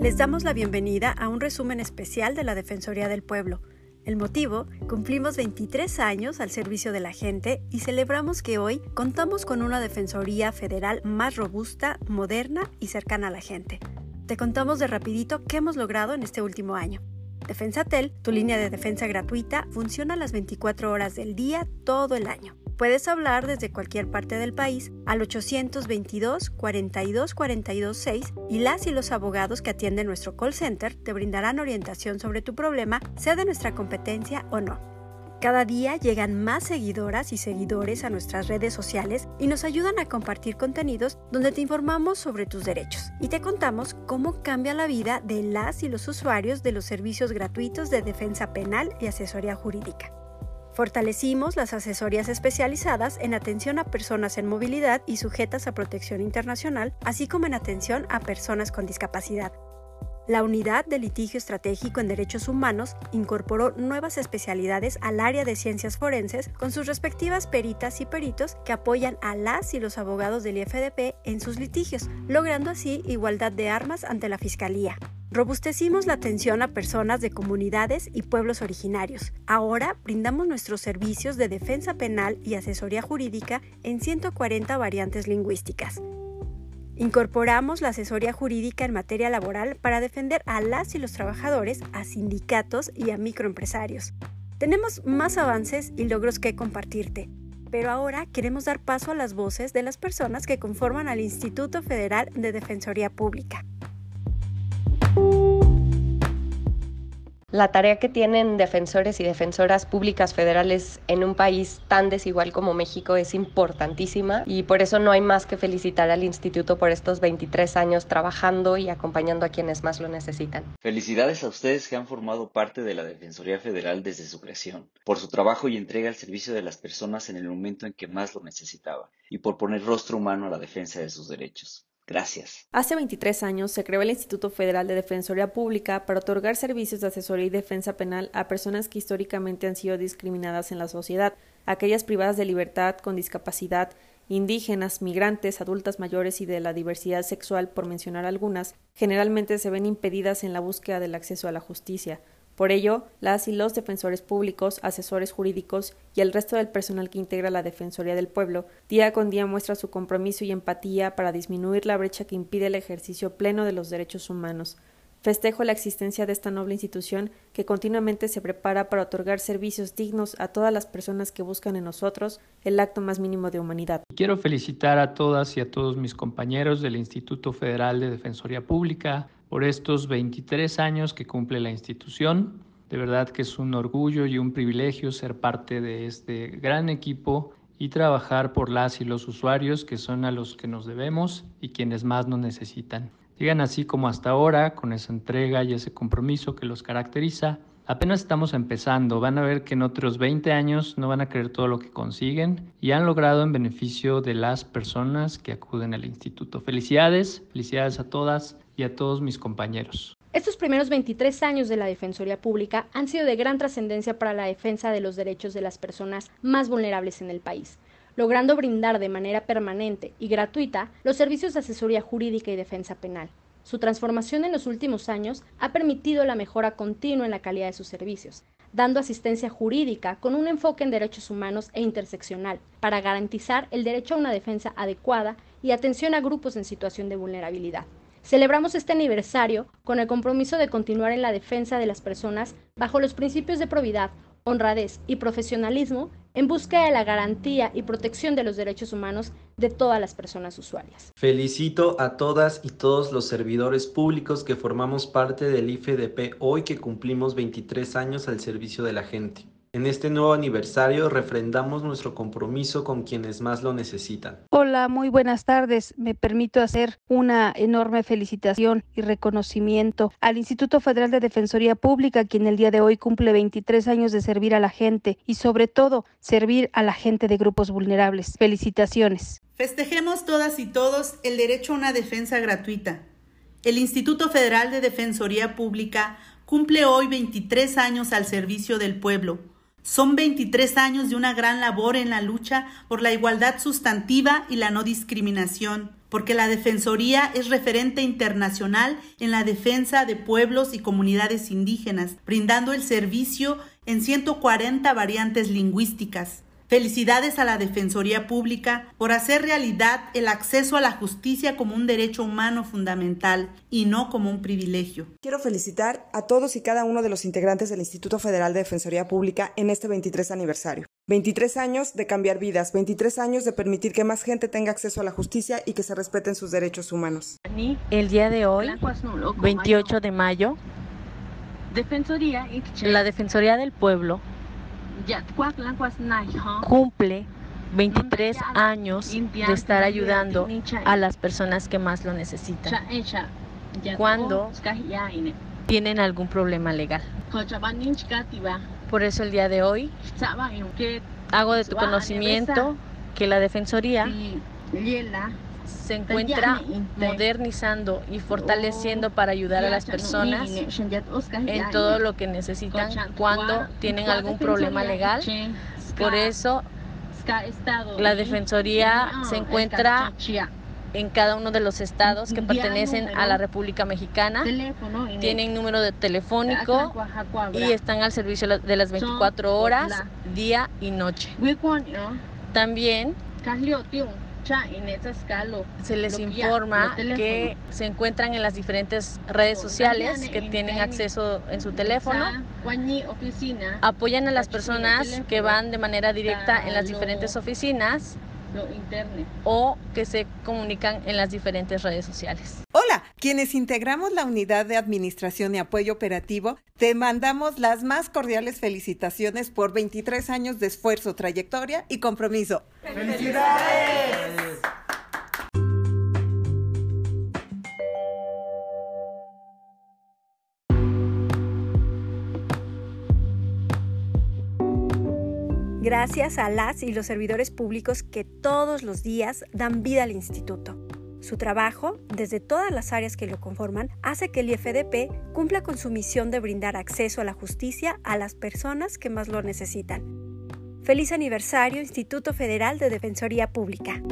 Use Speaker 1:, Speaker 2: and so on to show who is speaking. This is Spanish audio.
Speaker 1: Les damos la bienvenida a un resumen especial de la Defensoría del Pueblo. El motivo, cumplimos 23 años al servicio de la gente y celebramos que hoy contamos con una Defensoría Federal más robusta, moderna y cercana a la gente. Te contamos de rapidito qué hemos logrado en este último año. Defensatel, tu línea de defensa gratuita, funciona las 24 horas del día todo el año. Puedes hablar desde cualquier parte del país al 822 42 42 6 y las y los abogados que atienden nuestro call center te brindarán orientación sobre tu problema, sea de nuestra competencia o no. Cada día llegan más seguidoras y seguidores a nuestras redes sociales y nos ayudan a compartir contenidos donde te informamos sobre tus derechos y te contamos cómo cambia la vida de las y los usuarios de los servicios gratuitos de defensa penal y asesoría jurídica. Fortalecimos las asesorías especializadas en atención a personas en movilidad y sujetas a protección internacional, así como en atención a personas con discapacidad. La Unidad de Litigio Estratégico en Derechos Humanos incorporó nuevas especialidades al área de ciencias forenses con sus respectivas peritas y peritos que apoyan a las y los abogados del IFDP en sus litigios, logrando así igualdad de armas ante la Fiscalía. Robustecimos la atención a personas de comunidades y pueblos originarios. Ahora brindamos nuestros servicios de defensa penal y asesoría jurídica en 140 variantes lingüísticas. Incorporamos la asesoría jurídica en materia laboral para defender a las y los trabajadores, a sindicatos y a microempresarios. Tenemos más avances y logros que compartirte, pero ahora queremos dar paso a las voces de las personas que conforman al Instituto Federal de Defensoría Pública.
Speaker 2: La tarea que tienen defensores y defensoras públicas federales en un país tan desigual como México es importantísima y por eso no hay más que felicitar al instituto por estos 23 años trabajando y acompañando a quienes más lo necesitan.
Speaker 3: Felicidades a ustedes que han formado parte de la Defensoría Federal desde su creación, por su trabajo y entrega al servicio de las personas en el momento en que más lo necesitaba y por poner rostro humano a la defensa de sus derechos. Gracias.
Speaker 4: Hace 23 años se creó el Instituto Federal de Defensoría Pública para otorgar servicios de asesoría y defensa penal a personas que históricamente han sido discriminadas en la sociedad, aquellas privadas de libertad, con discapacidad, indígenas, migrantes, adultas mayores y de la diversidad sexual, por mencionar algunas, generalmente se ven impedidas en la búsqueda del acceso a la justicia. Por ello, las y los defensores públicos, asesores jurídicos y el resto del personal que integra la Defensoría del Pueblo día con día muestra su compromiso y empatía para disminuir la brecha que impide el ejercicio pleno de los derechos humanos. Festejo la existencia de esta noble institución que continuamente se prepara para otorgar servicios dignos a todas las personas que buscan en nosotros el acto más mínimo de humanidad.
Speaker 5: Quiero felicitar a todas y a todos mis compañeros del Instituto Federal de Defensoría Pública, por estos 23 años que cumple la institución. De verdad que es un orgullo y un privilegio ser parte de este gran equipo y trabajar por las y los usuarios que son a los que nos debemos y quienes más nos necesitan. Sigan así como hasta ahora, con esa entrega y ese compromiso que los caracteriza. Apenas estamos empezando, van a ver que en otros 20 años no van a creer todo lo que consiguen y han logrado en beneficio de las personas que acuden al instituto. Felicidades, felicidades a todas y a todos mis compañeros.
Speaker 6: Estos primeros 23 años de la Defensoría Pública han sido de gran trascendencia para la defensa de los derechos de las personas más vulnerables en el país, logrando brindar de manera permanente y gratuita los servicios de asesoría jurídica y defensa penal. Su transformación en los últimos años ha permitido la mejora continua en la calidad de sus servicios, dando asistencia jurídica con un enfoque en derechos humanos e interseccional, para garantizar el derecho a una defensa adecuada y atención a grupos en situación de vulnerabilidad. Celebramos este aniversario con el compromiso de continuar en la defensa de las personas bajo los principios de probidad, honradez y profesionalismo en busca de la garantía y protección de los derechos humanos de todas las personas usuarias.
Speaker 7: Felicito a todas y todos los servidores públicos que formamos parte del IFDP hoy que cumplimos 23 años al servicio de la gente. En este nuevo aniversario refrendamos nuestro compromiso con quienes más lo necesitan.
Speaker 8: Hola, muy buenas tardes. Me permito hacer una enorme felicitación y reconocimiento al Instituto Federal de Defensoría Pública, quien el día de hoy cumple 23 años de servir a la gente y sobre todo servir a la gente de grupos vulnerables. Felicitaciones.
Speaker 9: Festejemos todas y todos el derecho a una defensa gratuita. El Instituto Federal de Defensoría Pública cumple hoy 23 años al servicio del pueblo son 23 años de una gran labor en la lucha por la igualdad sustantiva y la no discriminación. porque la Defensoría es referente internacional en la defensa de pueblos y comunidades indígenas, brindando el servicio en 140 variantes lingüísticas. Felicidades a la Defensoría Pública por hacer realidad el acceso a la justicia como un derecho humano fundamental y no como un privilegio.
Speaker 10: Quiero felicitar a todos y cada uno de los integrantes del Instituto Federal de Defensoría Pública en este 23 aniversario. 23 años de cambiar vidas, 23 años de permitir que más gente tenga acceso a la justicia y que se respeten sus derechos humanos.
Speaker 11: El día de hoy, 28 de mayo, la Defensoría del Pueblo cumple 23 años de estar ayudando a las personas que más lo necesitan cuando tienen algún problema legal. Por eso el día de hoy hago de tu conocimiento que la Defensoría se encuentra modernizando y fortaleciendo para ayudar a las personas en todo lo que necesitan cuando tienen algún problema legal. Por eso la Defensoría se encuentra en cada uno de los estados que pertenecen a la República Mexicana. Tienen número de telefónico y están al servicio de las 24 horas, día y noche. También se les informa que se encuentran en las diferentes redes sociales que tienen acceso en su teléfono. Apoyan a las personas que van de manera directa en las diferentes oficinas o que se comunican en las diferentes redes sociales.
Speaker 12: Hola, quienes integramos la unidad de administración y apoyo operativo, te mandamos las más cordiales felicitaciones por 23 años de esfuerzo, trayectoria y compromiso. ¡Felicidades!
Speaker 1: Gracias a las y los servidores públicos que todos los días dan vida al instituto. Su trabajo, desde todas las áreas que lo conforman, hace que el IFDP cumpla con su misión de brindar acceso a la justicia a las personas que más lo necesitan. Feliz aniversario Instituto Federal de Defensoría Pública.